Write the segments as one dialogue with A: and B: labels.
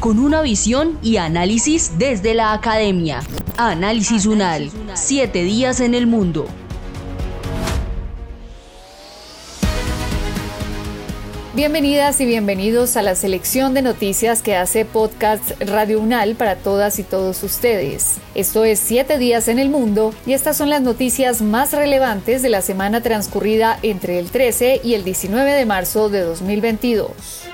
A: con una visión y análisis desde la academia. Análisis UNAL, siete días en el mundo.
B: Bienvenidas y bienvenidos a la selección de noticias que hace Podcast Radio UNAL para todas y todos ustedes. Esto es 7 días en el mundo y estas son las noticias más relevantes de la semana transcurrida entre el 13 y el 19 de marzo de 2022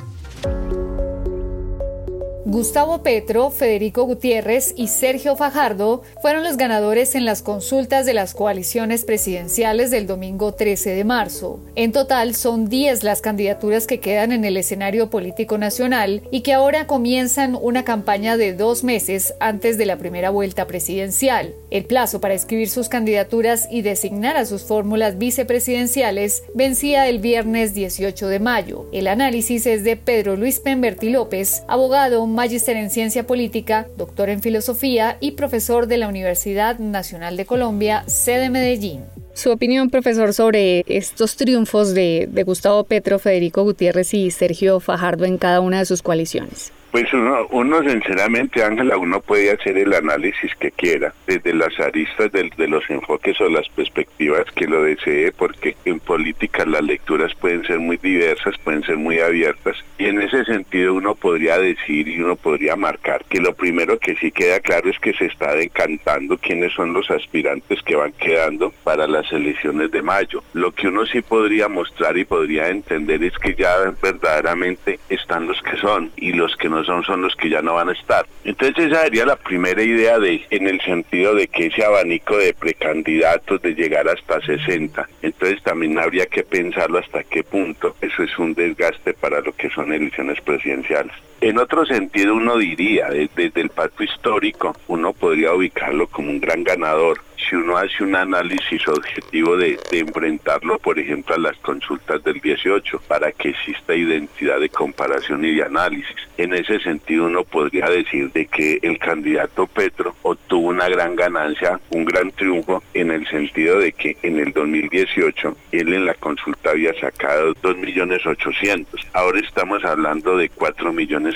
B: Gustavo Petro, Federico Gutiérrez y Sergio Fajardo fueron los ganadores en las consultas de las coaliciones presidenciales del domingo 13 de marzo. En total son 10 las candidaturas que quedan en el escenario político nacional y que ahora comienzan una campaña de dos meses antes de la primera vuelta presidencial. El plazo para escribir sus candidaturas y designar a sus fórmulas vicepresidenciales vencía el viernes 18 de mayo. El análisis es de Pedro Luis Pemberti López, abogado magíster en ciencia política, doctor en filosofía y profesor de la Universidad Nacional de Colombia, sede Medellín. Su opinión, profesor, sobre estos triunfos de, de Gustavo Petro, Federico Gutiérrez y Sergio Fajardo en cada una de sus coaliciones.
C: Pues uno, uno sinceramente, Ángela, uno puede hacer el análisis que quiera, desde las aristas de los enfoques o las perspectivas que lo desee, porque en política las lecturas pueden ser muy diversas, pueden ser muy abiertas, y en ese sentido uno podría decir y uno podría marcar que lo primero que sí queda claro es que se está decantando quiénes son los aspirantes que van quedando para las elecciones de mayo. Lo que uno sí podría mostrar y podría entender es que ya verdaderamente están los que son y los que no son, son los que ya no van a estar. Entonces esa sería la primera idea de, en el sentido de que ese abanico de precandidatos de llegar hasta 60. Entonces también habría que pensarlo hasta qué punto eso es un desgaste para lo que son elecciones presidenciales. En otro sentido uno diría, desde el pacto histórico, uno podría ubicarlo como un gran ganador si uno hace un análisis objetivo de, enfrentarlo, por ejemplo, a las consultas del 18, para que exista identidad de comparación y de análisis. En ese sentido, uno podría decir de que el candidato Petro obtuvo una gran ganancia, un gran triunfo, en el sentido de que en el 2018 él en la consulta había sacado 2.800.000. Ahora estamos hablando de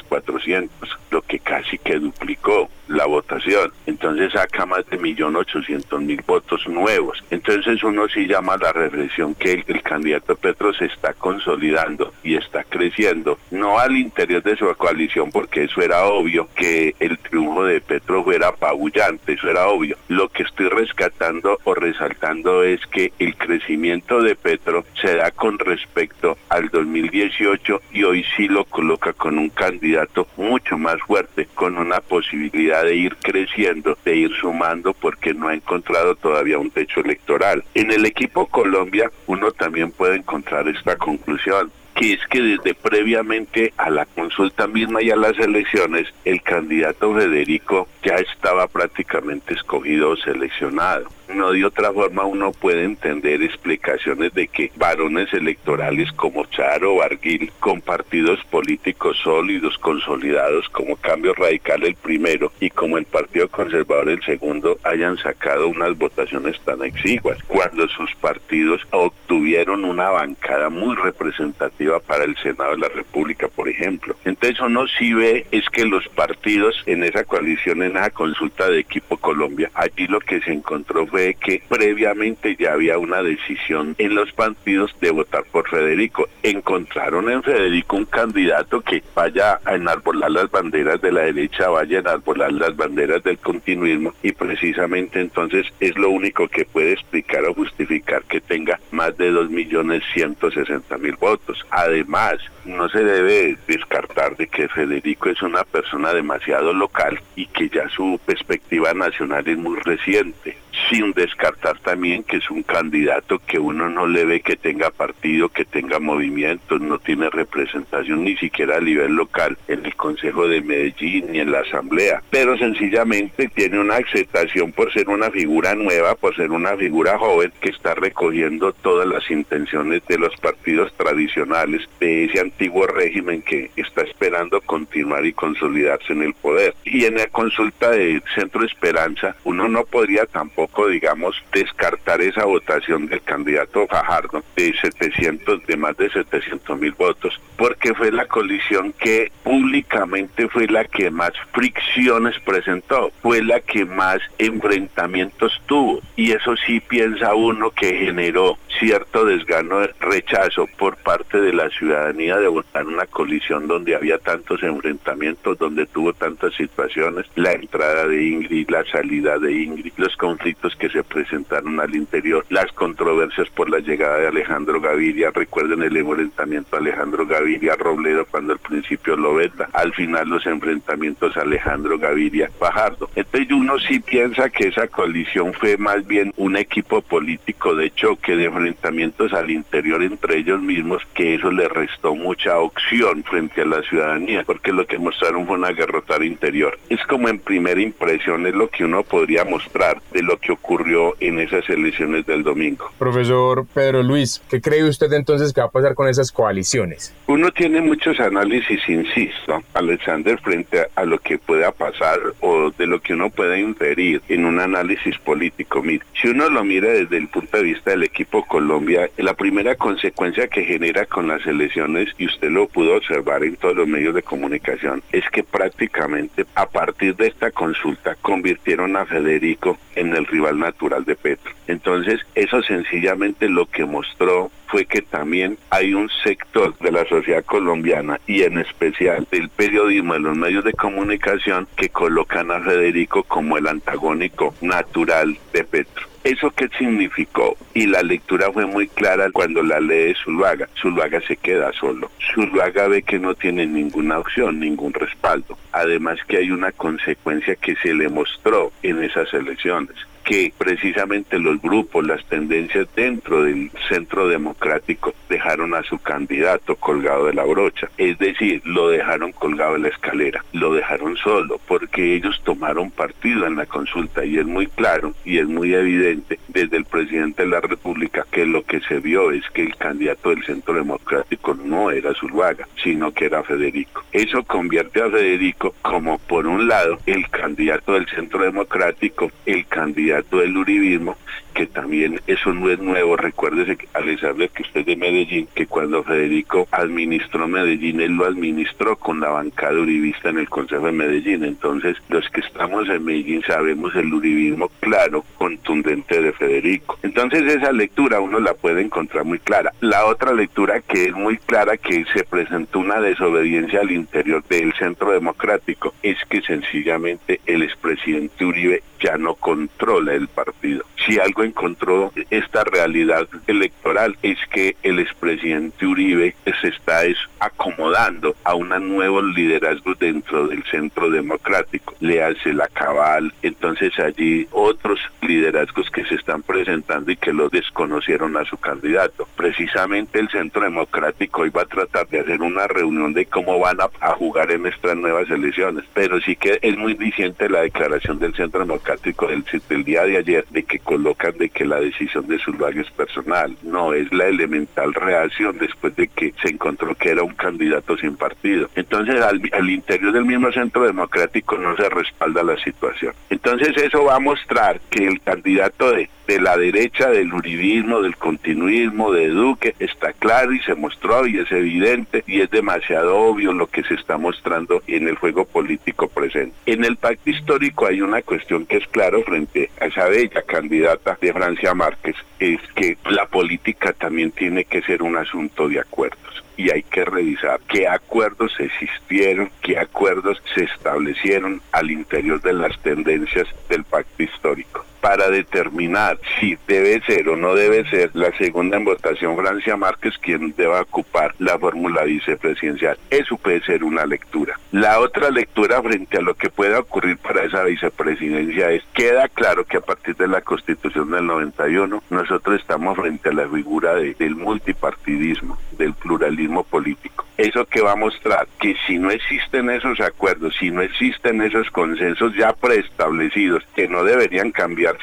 C: 4.400.000, lo que casi que duplicó la votación. Entonces saca más de 1.800.000 votos nuevos. Entonces uno sí llama a la reflexión que el, candidato Petro se está consolidando y está creciendo, no al interior de su coalición, porque eso era obvio, que el triunfo de Petro fuera apabullante, eso era obvio. Lo que estoy rescatando o resaltando es que el crecimiento de Petro se da con respecto al 2018 y hoy sí lo coloca con un candidato mucho más fuerte, con una posibilidad de ir creciendo, de ir sumando, porque no ha encontrado todavía un techo electoral. En el equipo Colombia uno también puede encontrar esta conclusión que es que desde previamente a la consulta misma y a las elecciones, el candidato Federico ya estaba prácticamente escogido o seleccionado no de otra forma uno puede entender explicaciones de que varones electorales como Charo Barguil, con partidos políticos sólidos, consolidados como Cambio Radical el primero y como el Partido Conservador el segundo, hayan sacado unas votaciones tan exiguas, cuando sus partidos obtuvieron una bancada muy representativa para el Senado de la República, por ejemplo. Entonces uno sí ve es que los partidos en esa coalición, en esa consulta de equipo Colombia, allí lo que se encontró fue fue que previamente ya había una decisión en los partidos de votar por Federico. Encontraron en Federico un candidato que vaya a enarbolar las banderas de la derecha, vaya a enarbolar las banderas del continuismo y precisamente entonces es lo único que puede explicar o justificar que tenga más de 2.160.000 votos. Además, no se debe descartar de que Federico es una persona demasiado local y que ya su perspectiva nacional es muy reciente sin descartar también que es un candidato que uno no le ve que tenga partido, que tenga movimientos, no tiene representación ni siquiera a nivel local en el Consejo de Medellín ni en la Asamblea, pero sencillamente tiene una aceptación por ser una figura nueva, por ser una figura joven que está recogiendo todas las intenciones de los partidos tradicionales de ese antiguo régimen que está esperando continuar y consolidarse en el poder. Y en la consulta de Centro Esperanza, uno no podría tampoco digamos, descartar esa votación del candidato Fajardo de 700, de más de 700 mil votos, porque fue la colisión que públicamente fue la que más fricciones presentó, fue la que más enfrentamientos tuvo. Y eso sí piensa uno que generó cierto desgano, rechazo por parte de la ciudadanía de votar una colisión donde había tantos enfrentamientos, donde tuvo tantas situaciones, la entrada de Ingrid, la salida de Ingrid, los conflictos que se presentaron al interior, las controversias por la llegada de Alejandro Gaviria, recuerden el enfrentamiento Alejandro Gaviria Robledo cuando al principio lo veta, al final los enfrentamientos Alejandro Gaviria Fajardo. Entonces uno sí piensa que esa colisión fue más bien un equipo político de choque de enfrentamientos al interior entre ellos mismos, que eso le restó mucha opción frente a la ciudadanía, porque lo que mostraron fue una guerrota interior. Es como en primera impresión es lo que uno podría mostrar de lo que ocurrió en esas elecciones del domingo.
D: Profesor Pedro Luis, ¿qué cree usted entonces que va a pasar con esas coaliciones?
C: Uno tiene muchos análisis, insisto, Alexander, frente a, lo que pueda pasar o de lo que uno pueda inferir en un análisis político. Mire, si uno lo mira desde el punto de vista del equipo Colombia, la primera consecuencia que genera con las elecciones, y usted lo pudo observar en todos los medios de comunicación, es que prácticamente a partir de esta consulta convirtieron a Federico en el rival natural de Petro. Entonces, eso sencillamente lo que mostró fue que también hay un sector de la sociedad colombiana y en especial del periodismo, de los medios de comunicación, que colocan a Federico como el antagónico natural de Petro. ¿Eso qué significó? Y la lectura fue muy clara cuando la lee Zuluaga. Zuluaga se queda solo. Zuluaga ve que no tiene ninguna opción, ningún respaldo. Además que hay una consecuencia que se le mostró en esas elecciones que precisamente los grupos, las tendencias dentro del centro democrático dejaron a su candidato colgado de la brocha. Es decir, lo dejaron colgado de la escalera, lo dejaron solo, porque ellos tomaron partido en la consulta y es muy claro y es muy evidente desde el presidente de la República que lo que se vio es que el candidato del centro democrático no era Zuluaga, sino que era Federico. Eso convierte a Federico como por un lado el candidato del centro democrático, el candidato del uribismo, que también eso no es nuevo. Recuérdese, Alessandro, que usted es de Medellín, que cuando Federico administró Medellín, él lo administró con la bancada uribista en el Consejo de Medellín. Entonces, los que estamos en Medellín sabemos el uribismo claro, contundente de Federico. Entonces, esa lectura uno la puede encontrar muy clara. La otra lectura que es muy clara, que se presentó una desobediencia al interior del centro democrático, es que sencillamente el expresidente Uribe ya no controla el partido. Si algo encontró esta realidad electoral es que el expresidente Uribe se está acomodando a un nuevo liderazgo dentro del centro democrático. Le hace la cabal, entonces allí otros liderazgos que se están presentando y que lo desconocieron a su candidato. Precisamente el centro democrático iba a tratar de hacer una reunión de cómo van a, jugar en estas nuevas elecciones, pero sí que es muy diciente la declaración del centro democrático del, del día de ayer de que colocan de que la decisión de Zuluaga es personal. No, es la elemental reacción después de que se encontró que era un candidato sin partido. Entonces, al, al interior del mismo centro democrático no se respalda la situación. Entonces, eso va a mostrar que el candidato de de la derecha, del uribismo, del continuismo, de Duque, está claro y se mostró y es evidente y es demasiado obvio lo que se está mostrando en el juego político presente. En el pacto histórico hay una cuestión que es claro frente a esa bella candidata de Francia Márquez, es que la política también tiene que ser un asunto de acuerdos y hay que revisar qué acuerdos existieron, qué acuerdos se establecieron al interior de las tendencias del pacto histórico para determinar si debe ser o no debe ser la segunda en votación Francia Márquez quien deba ocupar la fórmula vicepresidencial. Eso puede ser una lectura. La otra lectura frente a lo que pueda ocurrir para esa vicepresidencia es, queda claro que a partir de la constitución del 91 nosotros estamos frente a la figura del multipartidismo, del pluralismo político. Eso que va a mostrar que si no existen esos acuerdos, si no existen esos consensos ya preestablecidos, que no deberían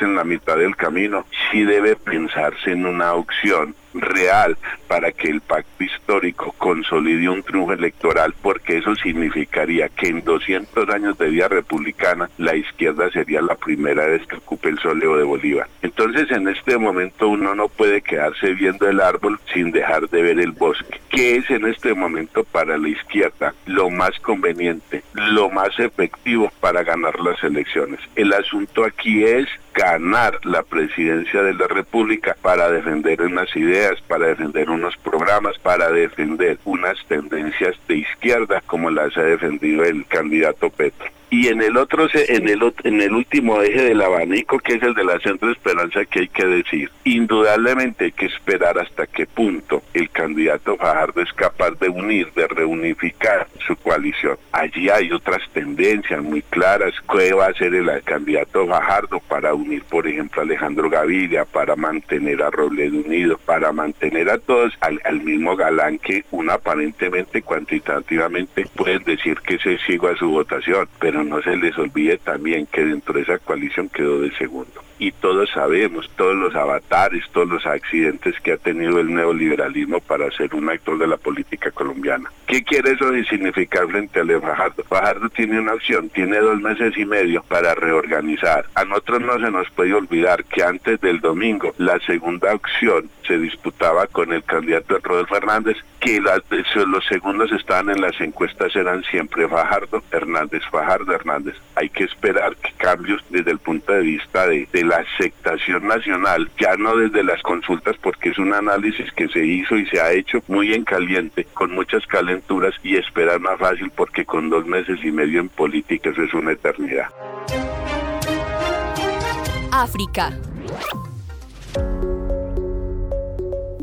C: en la mitad del camino, sí debe pensarse en una opción real para que el pacto histórico consolide un triunfo electoral, porque eso significaría que en 200 años de vida republicana la izquierda sería la primera vez que ocupe el soleo de Bolívar. Entonces en este momento uno no puede quedarse viendo el árbol sin dejar de ver el bosque. ¿Qué es en este momento para la izquierda lo más conveniente, lo más efectivo para ganar las elecciones? El asunto aquí es ganar la presidencia de la República para defender unas ideas, para defender unos programas, para defender unas tendencias de izquierda como las ha defendido el candidato Petro y en el otro en el en el último eje del abanico que es el de la centro esperanza que hay que decir indudablemente hay que esperar hasta qué punto el candidato Fajardo es capaz de unir de reunificar su coalición. Allí hay otras tendencias muy claras. Qué va a hacer el candidato Fajardo para unir por ejemplo a Alejandro Gaviria para mantener a Robledo unido para mantener a todos al, mismo Galán que uno aparentemente cuantitativamente pueden decir que se siga a su votación pero no se les olvide también que dentro de esa coalición quedó de segundo y todos sabemos todos los avatares, todos los accidentes que ha tenido el neoliberalismo para ser un actor de la política colombiana. ¿Qué quiere eso de significar frente a Fajardo? Fajardo tiene una opción, tiene dos meses y medio para reorganizar. A nosotros no se nos puede olvidar que antes del domingo la segunda opción se disputaba con el candidato Rodolfo Hernández, que los segundos estaban en las encuestas eran siempre Fajardo, Hernández, Fajardo, Hernández. Hay que esperar que cambios desde el punto de vista de, de la aceptación nacional, ya no desde las consultas, porque es un análisis que se hizo y se ha hecho muy en caliente, con muchas calenturas y esperar más fácil, porque con dos meses y medio en política eso es una eternidad.
A: África.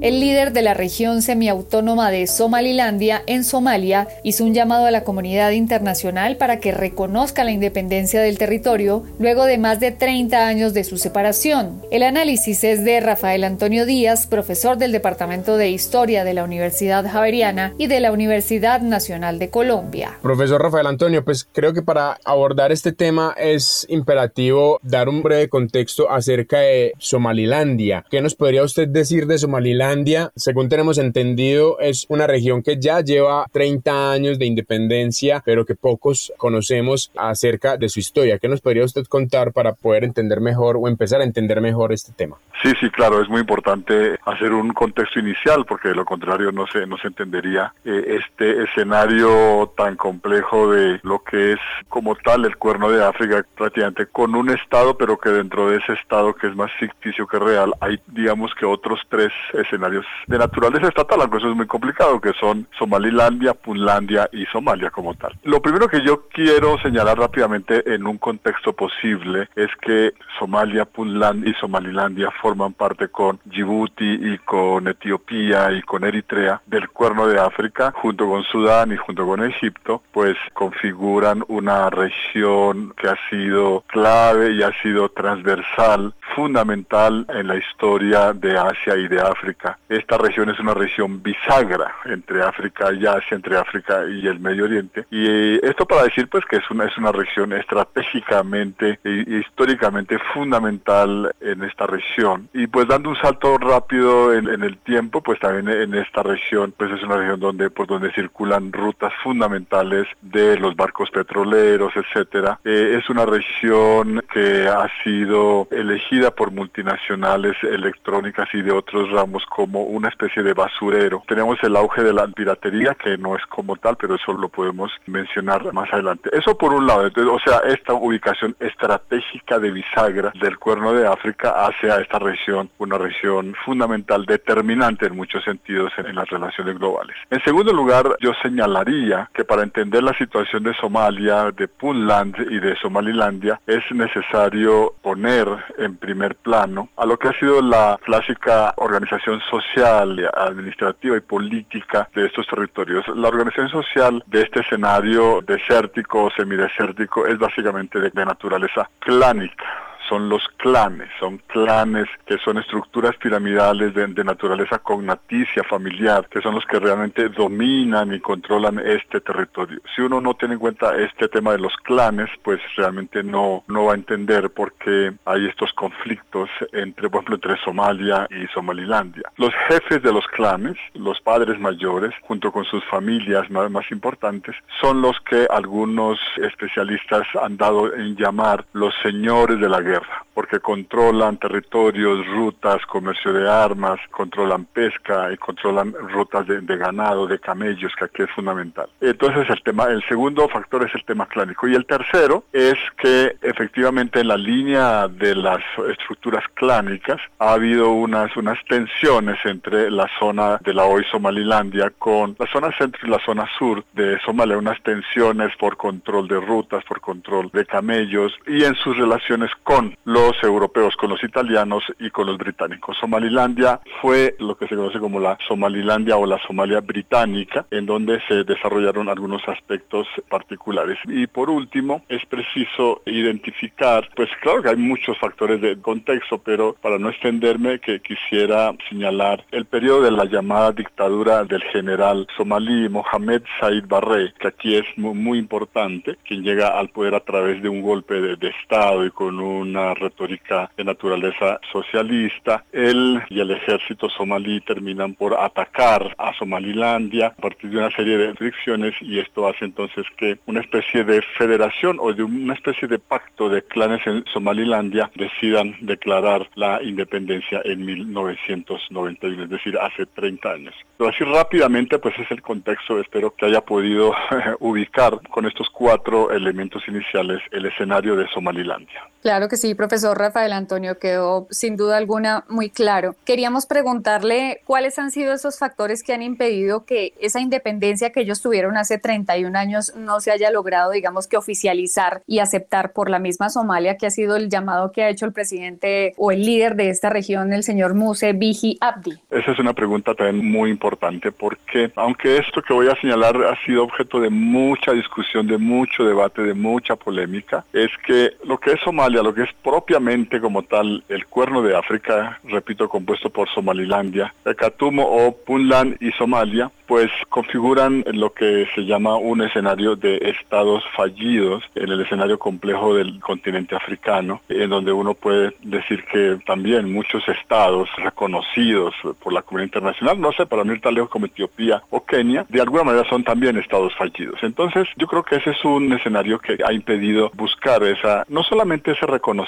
B: El líder de la región semiautónoma de Somalilandia, en Somalia, hizo un llamado a la comunidad internacional para que reconozca la independencia del territorio luego de más de 30 años de su separación. El análisis es de Rafael Antonio Díaz, profesor del Departamento de Historia de la Universidad Javeriana y de la Universidad Nacional de Colombia.
D: Profesor Rafael Antonio, pues creo que para abordar este tema es imperativo dar un breve contexto acerca de Somalilandia. ¿Qué nos podría usted decir de Somalilandia? Según tenemos entendido, es una región que ya lleva 30 años de independencia, pero que pocos conocemos acerca de su historia. ¿Qué nos podría usted contar para poder entender mejor o empezar a entender mejor este tema?
E: Sí, sí, claro, es muy importante hacer un contexto inicial porque de lo contrario no se, no se entendería eh, este escenario tan complejo de lo que es como tal el cuerno de África prácticamente con un estado, pero que dentro de ese estado que es más ficticio que real hay digamos que otros tres escenarios de naturaleza estatal, aunque eso es muy complicado, que son Somalilandia, Punlandia y Somalia como tal. Lo primero que yo quiero señalar rápidamente en un contexto posible es que Somalia, Punlandia y Somalilandia forman parte con Djibouti y con Etiopía y con Eritrea del cuerno de África, junto con Sudán y junto con Egipto, pues configuran una región que ha sido clave y ha sido transversal, fundamental en la historia de Asia y de África esta región es una región bisagra entre África y Asia, entre África y el Medio Oriente. Y eh, esto para decir pues que es una, es una región estratégicamente e históricamente fundamental en esta región. Y pues dando un salto rápido en, el tiempo, pues también en esta región pues es una región donde, por donde circulan rutas fundamentales de los barcos petroleros, etcétera. Eh, es una región que ha sido elegida por multinacionales electrónicas y de otros ramos como una especie de basurero. Tenemos el auge de la piratería, que no es como tal, pero eso lo podemos mencionar más adelante. Eso por un lado, o sea, esta ubicación estratégica de bisagra del cuerno de África hace a esta región una región fundamental, determinante en muchos sentidos en, las relaciones globales. En segundo lugar, yo señalaría que para entender la situación de Somalia, de Puntland y de Somalilandia, es necesario poner en primer plano a lo que ha sido la clásica organización social, administrativa y política de estos territorios. La organización social de este escenario desértico o semidesértico es básicamente de naturaleza clánica son los clanes, son clanes que son estructuras piramidales de, naturaleza cognaticia, familiar, que son los que realmente dominan y controlan este territorio. Si uno no tiene en cuenta este tema de los clanes, pues realmente no, no va a entender por qué hay estos conflictos entre, por ejemplo, entre Somalia y Somalilandia. Los jefes de los clanes, los padres mayores, junto con sus familias más, más importantes, son los que algunos especialistas han dado en llamar los señores de la guerra porque controlan territorios, rutas, comercio de armas, controlan pesca y controlan rutas de, ganado, de camellos, que aquí es fundamental. Entonces el tema, el segundo factor es el tema clánico y el tercero es que efectivamente en la línea de las estructuras clánicas ha habido unas unas tensiones entre la zona de la hoy Somalilandia con la zona centro y la zona sur de Somalia, unas tensiones por control de rutas, por control de camellos y en sus relaciones con los europeos, con los italianos y con los británicos. Somalilandia fue lo que se conoce como la Somalilandia o la Somalia británica, en donde se desarrollaron algunos aspectos particulares. Y por último, es preciso identificar, pues claro que hay muchos factores de contexto, pero para no extenderme, que quisiera señalar el periodo de la llamada dictadura del general somalí Mohamed Said Barre, que aquí es muy, importante, quien llega al poder a través de un golpe de Estado y con una retórica de naturaleza socialista. Él y el ejército somalí terminan por atacar a Somalilandia a partir de una serie de restricciones y esto hace entonces que una especie de federación o de una especie de pacto de clanes en Somalilandia decidan declarar la independencia en 1991, es decir, hace 30 años. Pero así rápidamente, pues es el contexto, espero que haya podido ubicar con estos cuatro elementos iniciales el escenario de Somalilandia.
B: Claro que sí, profesor Rafael Antonio, quedó sin duda alguna muy claro. Queríamos preguntarle cuáles han sido esos factores que han impedido que esa independencia que ellos tuvieron hace 31 años no se haya logrado, digamos que oficializar y aceptar por la misma Somalia, que ha sido el llamado que ha hecho el presidente o el líder de esta región, el señor Muse Bihi Abdi.
E: Esa es una pregunta también muy importante porque aunque esto que voy a señalar ha sido objeto de mucha discusión, de mucho debate, de mucha polémica, es que lo que es Somalia lo que es propiamente como tal el cuerno de África, repito, compuesto por Somalilandia, Katumo o Puntland y Somalia, pues configuran lo que se llama un escenario de estados fallidos en el escenario complejo del continente africano, en donde uno puede decir que también muchos estados reconocidos por la comunidad internacional, no sé, para mí tan lejos como Etiopía o Kenia, de alguna manera son también estados fallidos. Entonces, yo creo que ese es un escenario que ha impedido buscar esa, no solamente ese reconocimiento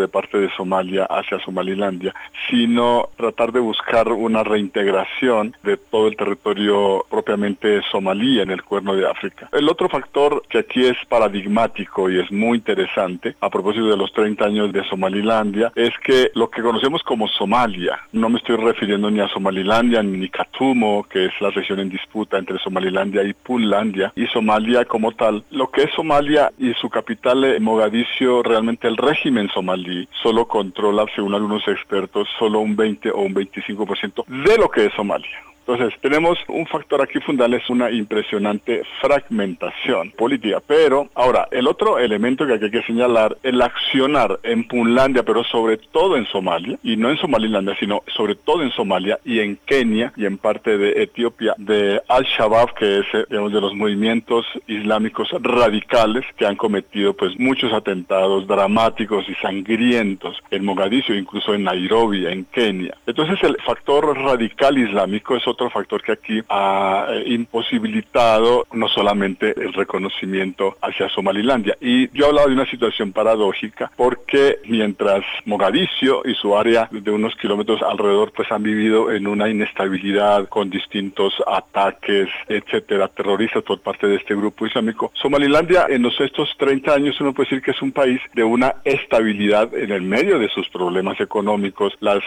E: de parte de Somalia hacia Somalilandia, sino tratar de buscar una reintegración de todo el territorio propiamente somalí en el cuerno de África. El otro factor que aquí es paradigmático y es muy interesante a propósito de los 30 años de Somalilandia es que lo que conocemos como Somalia, no me estoy refiriendo ni a Somalilandia ni a Katumo, que es la región en disputa entre Somalilandia y Puntlandia, y Somalia como tal, lo que es Somalia y su capital Mogadiscio, realmente el régimen somalí solo controla, según algunos expertos, solo un 20 o un 25% de lo que es Somalia. Entonces, tenemos un factor aquí fundamental, es una impresionante fragmentación política. Pero, ahora, el otro elemento que hay que señalar, el accionar en Punlandia, pero sobre todo en Somalia, y no en Somalilandia, sino sobre todo en Somalia y en Kenia y en parte de Etiopía, de Al-Shabaab, que es, eh, digamos, de los movimientos islámicos radicales que han cometido, pues, muchos atentados dramáticos y sangrientos en Mogadiscio, incluso en Nairobi, en Kenia. Entonces, el factor radical islámico es otro factor que aquí ha eh, imposibilitado no solamente el reconocimiento hacia Somalilandia. Y yo he hablado de una situación paradójica porque mientras Mogadiscio y su área de unos kilómetros alrededor pues han vivido en una inestabilidad con distintos ataques, etcétera, terroristas por parte de este grupo islámico, Somalilandia en los estos 30 años uno puede decir que es un país de una estabilidad en el medio de sus problemas económicos, la,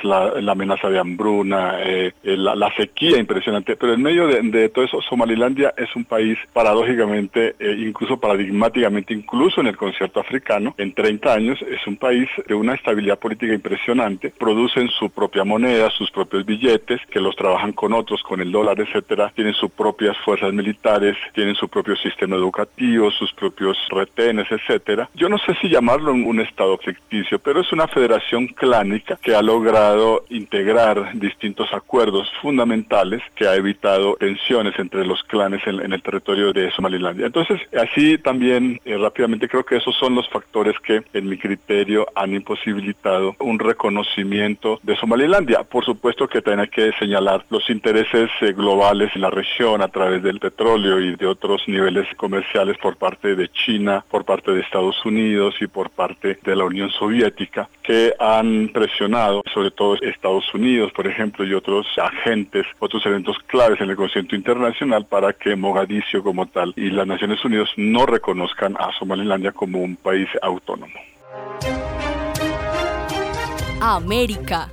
E: amenaza de hambruna, eh, la, sequía impresionante, pero en medio de, todo eso, Somalilandia es un país paradójicamente, eh, incluso paradigmáticamente, incluso en el concierto africano, en 30 años es un país de una estabilidad política impresionante, producen su propia moneda, sus propios billetes, que los trabajan con otros, con el dólar, etcétera, tienen sus propias fuerzas militares, tienen su propio sistema educativo, sus propios retenes, etcétera. Yo no sé si llamarlo un estado ficticio, pero es una federación clánica que ha logrado integrar distintos acuerdos fundamentales que ha evitado tensiones entre los clanes en, el territorio de Somalilandia. Entonces, así también eh, rápidamente creo que esos son los factores que en mi criterio han imposibilitado un reconocimiento de Somalilandia. Por supuesto que también que señalar los intereses eh, globales en la región a través del petróleo y de otros niveles comerciales por parte de China, por parte de Estados Unidos y por parte de la Unión Soviética, que han presionado, sobre todo Estados Unidos, por ejemplo, y otros agentes, eventos claves en el concierto internacional para que Mogadiscio como tal y las Naciones Unidas no reconozcan a Somalilandia como un país autónomo.
A: América.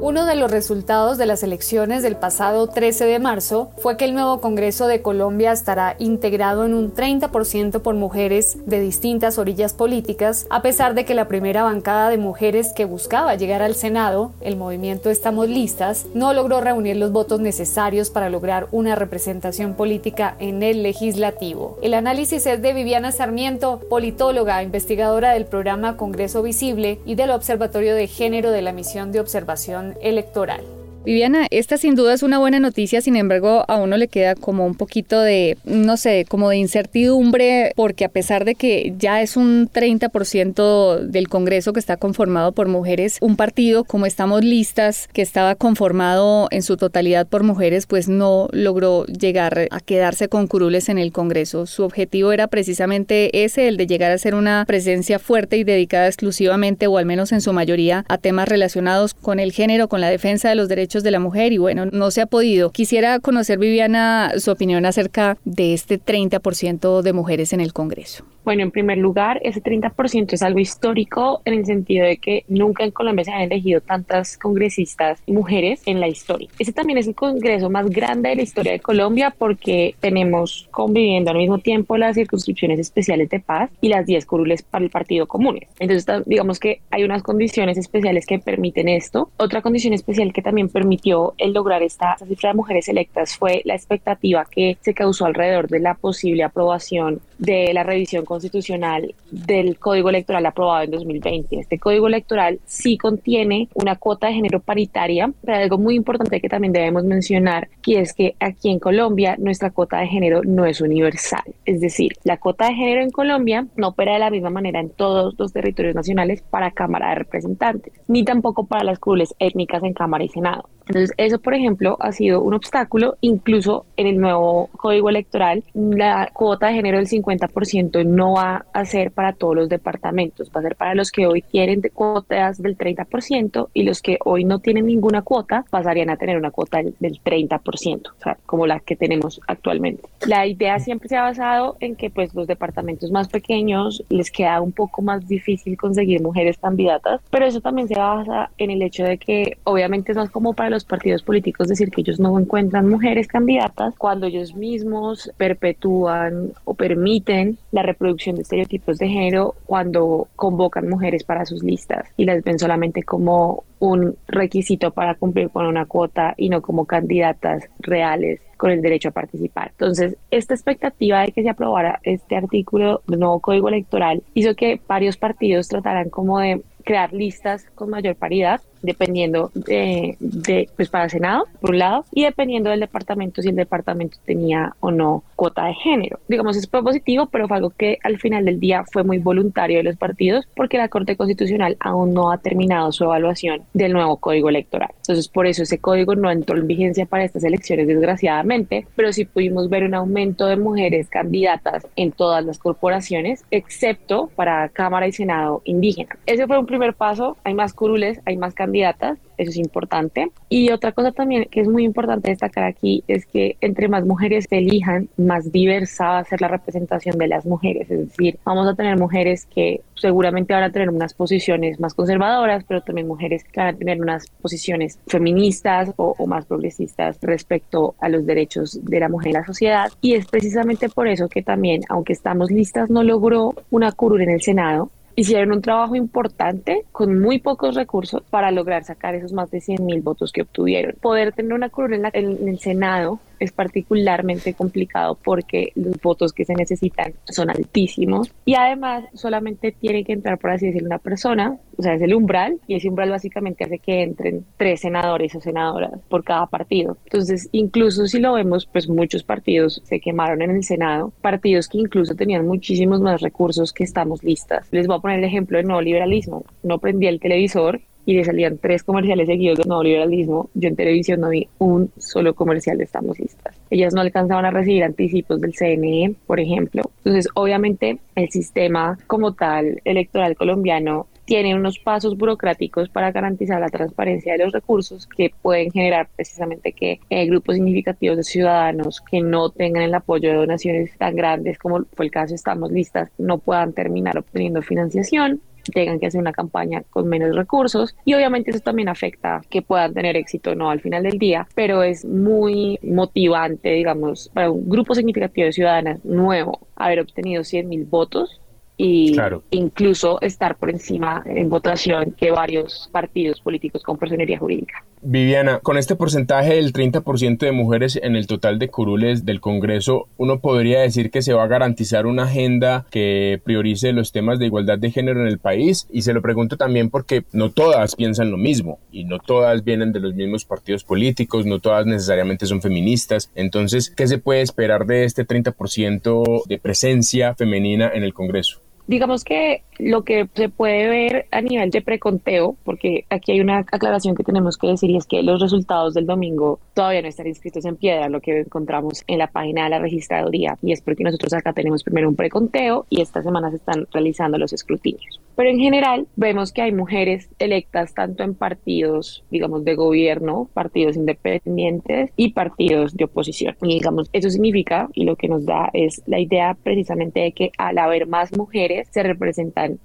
B: Uno de los resultados de las elecciones del pasado 13 de marzo fue que el nuevo Congreso de Colombia estará integrado en un 30% por mujeres de distintas orillas políticas, a pesar de que la primera bancada de mujeres que buscaba llegar al Senado, el movimiento Estamos Listas, no logró reunir los votos necesarios para lograr una representación política en el legislativo. El análisis es de Viviana Sarmiento, politóloga, investigadora del programa Congreso Visible y del Observatorio de Género de la Misión de Observación electoral.
F: Viviana, esta sin duda es una buena noticia, sin embargo, a uno le queda como un poquito de, no sé, como de incertidumbre, porque a pesar de que ya es un 30% del Congreso que está conformado por mujeres, un partido como Estamos Listas, que estaba conformado en su totalidad por mujeres, pues no logró llegar a quedarse con curules en el Congreso. Su objetivo era precisamente ese, el de llegar a ser una presencia fuerte y dedicada exclusivamente, o al menos en su mayoría, a temas relacionados con el género, con la defensa de los derechos de la mujer y bueno, no se ha podido. Quisiera conocer, Viviana, su opinión acerca de este 30% de mujeres en el Congreso.
G: Bueno, en primer lugar, ese 30% es algo histórico en el sentido de que nunca en Colombia se han elegido tantas congresistas mujeres en la historia. Ese también es el congreso más grande de la historia de Colombia porque tenemos conviviendo al mismo tiempo las circunscripciones especiales de paz y las 10 curules para el Partido Comunes. Entonces, digamos que hay unas condiciones especiales que permiten esto. Otra condición especial que también permitió el lograr esta cifra de mujeres electas fue la expectativa que se causó alrededor de la posible aprobación de la revisión constitucional del Código Electoral aprobado en 2020. Este Código Electoral sí contiene una cuota de género paritaria, pero algo muy importante que también debemos mencionar, que es que aquí en Colombia nuestra cuota de género no es universal. Es decir, la cuota de género en Colombia no opera de la misma manera en todos los territorios nacionales para Cámara de Representantes, ni tampoco para las curules étnicas en Cámara y Senado. Entonces, eso, por ejemplo, ha sido un obstáculo. Incluso en el nuevo código electoral, la cuota de género del 50% no va a ser para todos los departamentos, va a ser para los que hoy tienen cuotas del 30% y los que hoy no tienen ninguna cuota pasarían a tener una cuota del, 30%, o sea, como la que tenemos actualmente. La idea siempre se ha basado en que pues los departamentos más pequeños les queda un poco más difícil conseguir mujeres candidatas, pero eso también se basa en el hecho de que obviamente es más como para los los partidos políticos decir que ellos no encuentran mujeres candidatas cuando ellos mismos perpetúan o permiten la reproducción de estereotipos de género cuando convocan mujeres para sus listas y las ven solamente como un requisito para cumplir con una cuota y no como candidatas reales con el derecho a participar. Entonces, esta expectativa de que se aprobara este artículo del nuevo código electoral hizo que varios partidos trataran como de crear listas con mayor paridad dependiendo de, de, pues para Senado, por un lado, y dependiendo del departamento, si el departamento tenía o no cuota de género. Digamos, es propositivo, pero fue algo que al final del día fue muy voluntario de los partidos porque la Corte Constitucional aún no ha terminado su evaluación del nuevo código electoral. Entonces, por eso ese código no entró en vigencia para estas elecciones, desgraciadamente, pero sí pudimos ver un aumento de mujeres candidatas en todas las corporaciones, excepto para Cámara y Senado indígena. Ese fue un primer paso, hay más curules, hay más candidatas eso es importante. Y otra cosa también que es muy importante destacar aquí es que entre más mujeres se elijan, más diversa va a ser la representación de las mujeres. Es decir, vamos a tener mujeres que seguramente van a tener unas posiciones más conservadoras, pero también mujeres que van a tener unas posiciones feministas o, o más progresistas respecto a los derechos de la mujer en la sociedad. Y es precisamente por eso que también, aunque estamos listas, no logró una curul en el Senado, hicieron un trabajo importante con muy pocos recursos para lograr sacar esos más de 100 mil votos que obtuvieron. Poder tener una curul en, el Senado es particularmente complicado porque los votos que se necesitan son altísimos y además solamente tiene que entrar, por así decirlo, una persona, o sea, es el umbral y ese umbral básicamente hace que entren tres senadores o senadoras por cada partido. Entonces, incluso si lo vemos, pues muchos partidos se quemaron en el Senado, partidos que incluso tenían muchísimos más recursos que estamos listas. Les voy a poner el ejemplo del nuevo liberalismo. No prendí el televisor y le salían tres comerciales seguidos de nuevo liberalismo. Yo en televisión no vi un solo comercial de Estamos Listas. Ellas no alcanzaban a recibir anticipos del CNE, por ejemplo. Entonces, obviamente, el sistema como tal electoral colombiano tiene unos pasos burocráticos para garantizar la transparencia de los recursos que pueden generar precisamente que eh, grupos significativos de ciudadanos que no tengan el apoyo de donaciones tan grandes como fue el caso Estamos Listas no puedan terminar obteniendo financiación tengan que hacer una campaña con menos recursos y obviamente eso también afecta que puedan tener éxito no al final del día, pero es muy motivante, digamos, para un grupo significativo de ciudadanas nuevo haber obtenido 100 mil votos y incluso estar por encima en votación que varios partidos políticos con personería jurídica.
D: Viviana, con este porcentaje del 30% de mujeres en el total de curules del Congreso, uno podría decir que se va a garantizar una agenda que priorice los temas de igualdad de género en el país. Y se lo pregunto también porque no todas piensan lo mismo y no todas vienen de los mismos partidos políticos, no todas necesariamente son feministas. Entonces, ¿qué se puede esperar de este 30% de presencia femenina en el Congreso?
G: Digamos que lo que se puede ver a nivel de preconteo, porque aquí hay una aclaración que tenemos que decir y es que los resultados del domingo todavía no están inscritos en piedra, lo que encontramos en la página de la registraduría, y es porque nosotros acá tenemos primero un preconteo y esta semana se están realizando los escrutinios. Pero en general vemos que hay mujeres electas tanto en partidos, digamos, de gobierno, partidos independientes y partidos de oposición. Y digamos, eso significa, y lo que nos da es la idea precisamente de que al haber más mujeres, se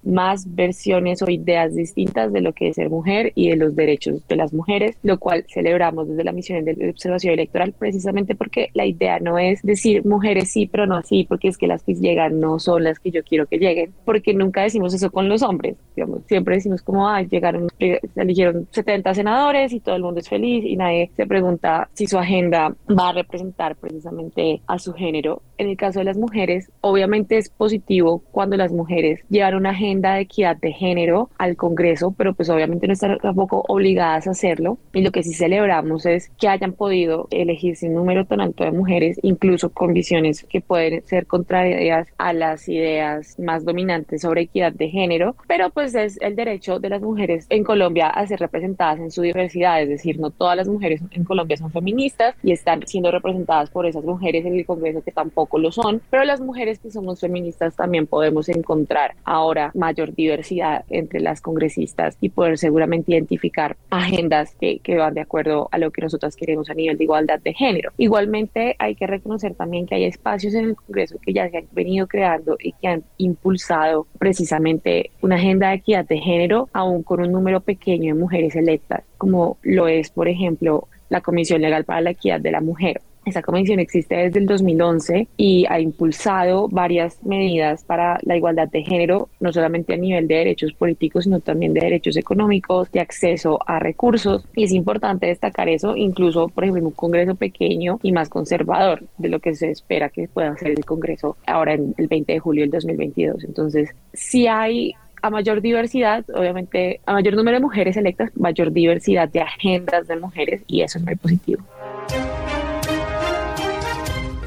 G: más versiones o ideas distintas de lo que es ser mujer y de los derechos de las mujeres, lo cual celebramos desde la misión de observación electoral precisamente porque la idea no es decir mujeres sí, pero no así, porque es que las que llegan no son las que yo quiero que lleguen, porque nunca decimos eso con los hombres, digamos, siempre decimos como, ay, llegaron, eligieron 70 senadores y todo el mundo es feliz y nadie se pregunta si su agenda va a representar precisamente a su género. En el caso de las mujeres, obviamente es positivo cuando las mujeres mujeres llevar agenda de equidad de género al Congreso, pero pues obviamente no están tampoco obligadas a hacerlo. Y lo que sí celebramos es que hayan podido elegirse un número tan alto de mujeres, incluso con visiones que pueden ser contrarias a las ideas más dominantes sobre equidad de género, pero pues es el derecho de las mujeres en Colombia a ser representadas en su diversidad, es decir, no todas las mujeres en Colombia son feministas y están siendo representadas por esas mujeres en el Congreso que tampoco lo son, pero las mujeres que somos feministas también podemos encontrar encontrar mayor diversidad entre las congresistas y poder seguramente identificar agendas que, que van de acuerdo a lo que nosotras queremos a nivel de igualdad de género. Igualmente hay que reconocer también que hay espacios en el Congreso que ya se han venido creando y que han impulsado precisamente una agenda de equidad de género, aún con un número pequeño de mujeres electas, como lo es, por ejemplo, la Comisión Legal para la Equidad de la Mujer. Esa comisión existe desde el 2011 y ha impulsado varias medidas para la igualdad de género, no solamente a nivel de derechos políticos, sino también de derechos económicos, de acceso a recursos. Y es importante destacar eso, incluso, por ejemplo, en un Congreso pequeño y más conservador de lo que se espera que pueda ser el Congreso ahora en el 20 de julio del 2022. Entonces, si hay a mayor diversidad, obviamente, a mayor número de mujeres electas, mayor diversidad de agendas de mujeres y eso es muy positivo.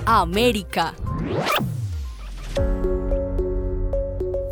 A: América.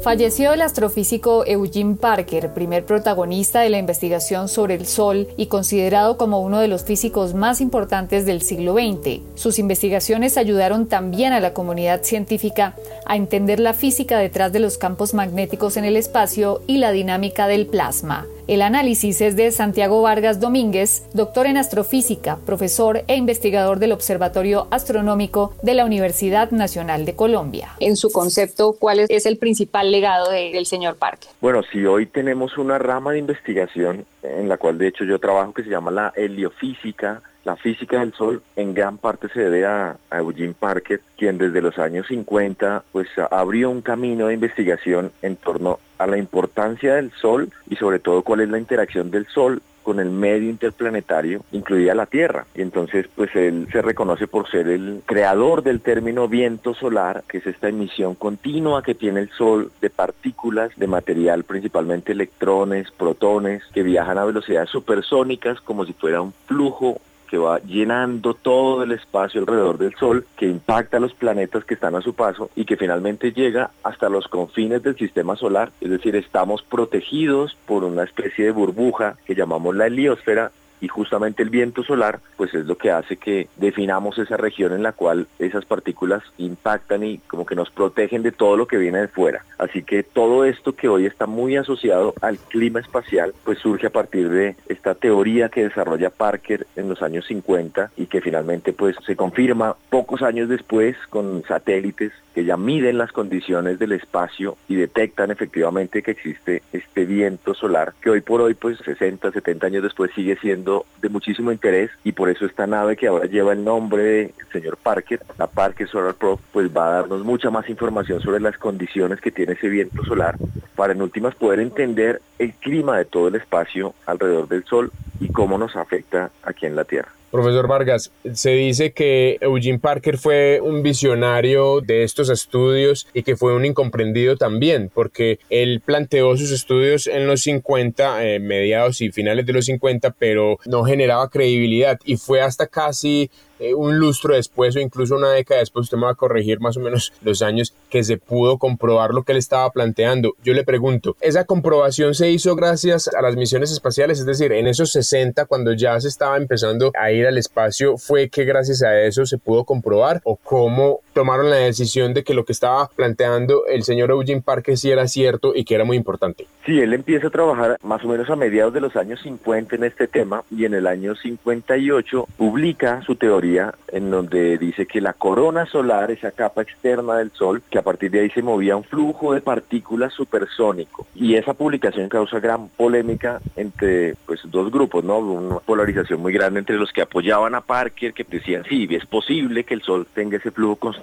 B: Falleció el astrofísico Eugene Parker, primer protagonista de la investigación sobre el Sol y considerado como uno de los físicos más importantes del siglo XX. Sus investigaciones ayudaron también a la comunidad científica a entender la física detrás de los campos magnéticos en el espacio y la dinámica del plasma. El análisis es de Santiago Vargas Domínguez, doctor en astrofísica, profesor e investigador del Observatorio Astronómico de la Universidad Nacional de Colombia.
F: En su concepto, ¿cuál es el principal legado del señor Parker?
H: Bueno, si hoy tenemos una rama de investigación en la cual de hecho yo trabajo que se llama la heliofísica, la física del Sol en gran parte se debe a, Eugene Parker, quien desde los años 50 pues abrió un camino de investigación en torno a la importancia del Sol y sobre todo cuál es la interacción del Sol con el medio interplanetario, incluida la Tierra. Y entonces, pues él se reconoce por ser el creador del término viento solar, que es esta emisión continua que tiene el Sol de partículas de material, principalmente electrones, protones, que viajan a velocidades supersónicas como si fuera un flujo que va llenando todo el espacio alrededor del Sol, que impacta a los planetas que están a su paso y que finalmente llega hasta los confines del sistema solar. Es decir, estamos protegidos por una especie de burbuja que llamamos la heliosfera y justamente el viento solar pues es lo que hace que definamos esa región en la cual esas partículas impactan y como que nos protegen de todo lo que viene de fuera. Así que todo esto que hoy está muy asociado al clima espacial pues surge a partir de esta teoría que desarrolla Parker en los años 50 y que finalmente pues se confirma pocos años después con satélites que ya miden las condiciones del espacio y detectan efectivamente que existe este viento solar que hoy por hoy pues 60, 70 años después sigue siendo de muchísimo interés y por eso esta nave que ahora lleva el nombre del señor Parker, la Parker Solar Probe, pues va a darnos mucha más información sobre las condiciones que tiene ese viento solar para en últimas poder entender el clima de todo el espacio alrededor del Sol y cómo nos afecta aquí en la Tierra.
D: Profesor Vargas, se dice que Eugene Parker fue un visionario de estos estudios y que fue un incomprendido también, porque él planteó sus estudios en los 50, eh, mediados y finales de los 50, pero no generaba credibilidad y fue hasta casi eh, un lustro después o incluso una década después, usted me va a corregir más o menos los años que se pudo comprobar lo que él estaba planteando. Yo le pregunto, ¿esa comprobación se hizo gracias a las misiones espaciales? Es decir, en esos 60, cuando ya se estaba empezando a ir al espacio, ¿fue que gracias a eso se pudo comprobar? ¿O cómo tomaron la decisión de que lo que estaba planteando el señor Eugene Parker sí era cierto y que era muy importante?
H: Sí, él empieza a trabajar más o menos a mediados de los años 50 en este tema y en el año 58 publica su teoría en donde dice que la corona solar, esa capa externa del Sol, que a partir de ahí se movía un flujo de partículas supersónico. Y esa publicación causa gran polémica entre pues dos grupos, ¿no? Una polarización muy grande entre los que apoyaban a Parker, que decían, sí, es posible que el Sol tenga ese flujo constante,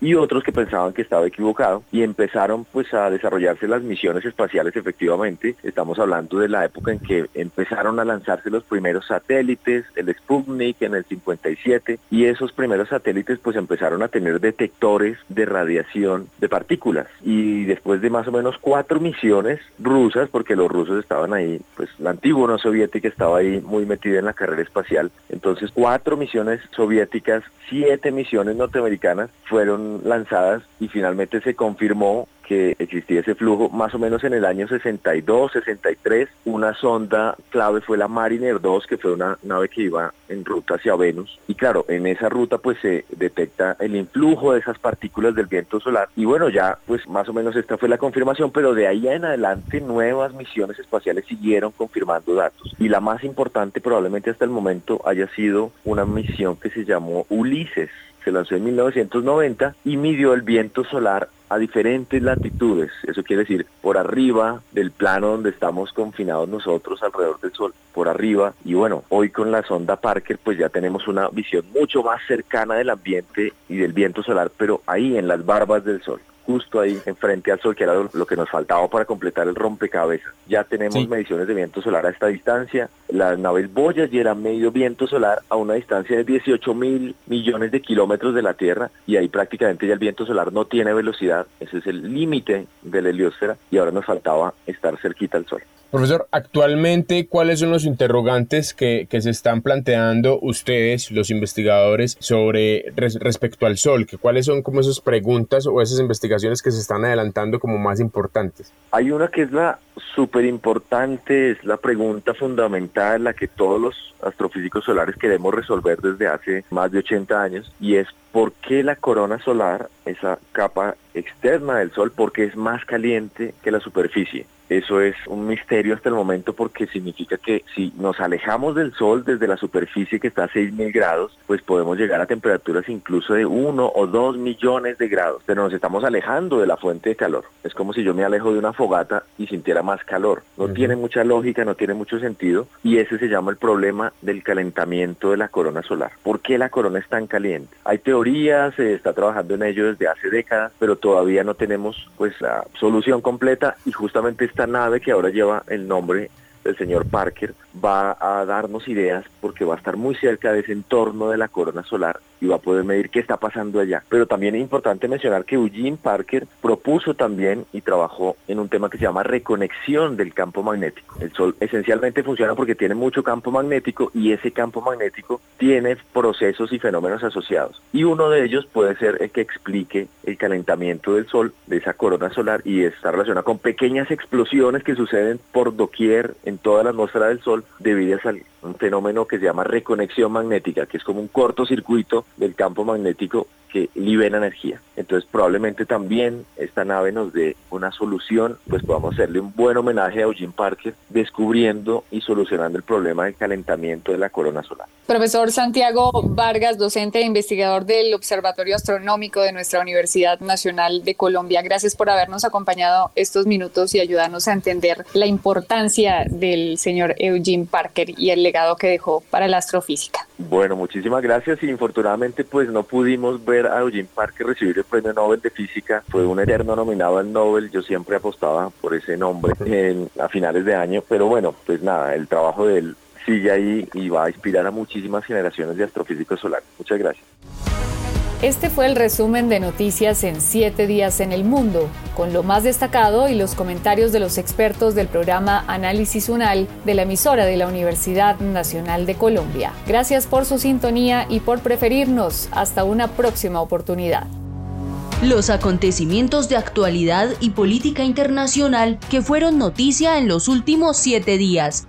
H: y otros que pensaban que estaba equivocado. Y empezaron pues a desarrollarse las misiones espaciales efectivamente. Estamos hablando de la época en que empezaron a lanzarse los primeros satélites, el Sputnik en el 57, y esos primeros satélites pues empezaron a tener detectores de radiación de partículas y después de más o menos cuatro misiones rusas, porque los rusos estaban ahí, pues la antigua Unión Soviética estaba ahí muy metida en la carrera espacial, entonces cuatro misiones soviéticas, siete misiones norteamericanas fueron lanzadas y finalmente se confirmó que existía ese flujo más o menos en el año 62, 63. Una sonda clave fue la Mariner 2, que fue una nave que iba en ruta hacia Venus. Y claro, en esa ruta pues se detecta el influjo de esas partículas del viento solar. Y bueno, ya pues más o menos esta fue la confirmación, pero de ahí en adelante nuevas misiones espaciales siguieron confirmando datos. Y la más importante probablemente hasta el momento haya sido una misión que se llamó Ulises se lanzó en 1990 y midió el viento solar a diferentes latitudes, eso quiere decir por arriba del plano donde estamos confinados nosotros alrededor del Sol, por arriba, y bueno, hoy con la sonda Parker pues ya tenemos una visión mucho más cercana del ambiente y del viento solar, pero ahí en las barbas del Sol. justo ahí enfrente al sol, que era lo que nos faltaba para completar el rompecabezas. Ya tenemos mediciones de viento solar a esta distancia. Las naves Voyager han medido viento solar a una distancia de 18 mil millones de kilómetros de la Tierra y ahí prácticamente ya el viento solar no tiene velocidad. Ese es el límite de la heliosfera y ahora nos faltaba estar cerquita al sol.
D: Profesor, actualmente, ¿cuáles son los interrogantes que, que se están planteando ustedes, los investigadores, sobre respecto al Sol? Que, ¿Cuáles son como esas preguntas o esas investigaciones que se están adelantando como más importantes?
H: Hay una que es la súper importante, es la pregunta fundamental, la que todos los astrofísicos solares queremos resolver desde hace más de 80 años, y es por qué la corona solar, esa capa externa del Sol, porque es más caliente que la superficie. Eso es un misterio hasta el momento porque significa que si nos alejamos del Sol desde la superficie que está a 6.000 grados, pues podemos llegar a temperaturas incluso de 1 o 2 millones de grados, pero nos estamos alejando de la fuente de calor. Es como si yo me alejo de una fogata y sintiera más calor. No tiene mucha lógica, no tiene mucho sentido y ese se llama el problema del calentamiento de la corona solar. ¿Por qué la corona es tan caliente? Hay teorías, se está trabajando en ello desde hace décadas, pero todavía no tenemos pues la solución completa y justamente esta nave que ahora lleva el nombre del señor Parker va a darnos ideas porque va a estar muy cerca de ese entorno de la corona solar y va a poder medir qué está pasando allá. Pero también es importante mencionar que Eugene Parker propuso también y trabajó en un tema que se llama reconexión del campo magnético. El Sol esencialmente funciona porque tiene mucho campo magnético y ese campo magnético tiene procesos y fenómenos asociados. Y uno de ellos puede ser el que explique el calentamiento del Sol, de esa corona solar, y está relacionado con pequeñas explosiones que suceden por doquier en toda la atmósfera del Sol debidas a un fenómeno que se llama reconexión magnética, que es como un cortocircuito del campo magnético que libera energía. Entonces probablemente también esta nave nos dé una solución, pues podamos hacerle un buen homenaje a Eugene Parker descubriendo y solucionando el problema del calentamiento de la corona solar.
F: Profesor Santiago Vargas, docente e investigador del Observatorio Astronómico de nuestra Universidad Nacional de Colombia, gracias por habernos acompañado estos minutos y ayudarnos a entender la importancia del señor Eugene Parker y el legado que dejó para la astrofísica.
H: Bueno, muchísimas gracias y infortunadamente pues no pudimos ver a Eugene Parker recibir el premio Nobel de Física. Fue un eterno nominado al Nobel, yo siempre apostaba por ese nombre a finales de año, pero bueno, pues nada, el trabajo de él sigue ahí y va a inspirar a muchísimas generaciones de astrofísicos solares. Muchas gracias.
B: Este fue el resumen de noticias en siete días en el mundo, con lo más destacado y los comentarios de los expertos del programa Análisis UNAL de la emisora de la Universidad Nacional de Colombia. Gracias por su sintonía y por preferirnos. Hasta una próxima oportunidad.
A: Los acontecimientos de actualidad y política internacional que fueron noticia en los últimos siete días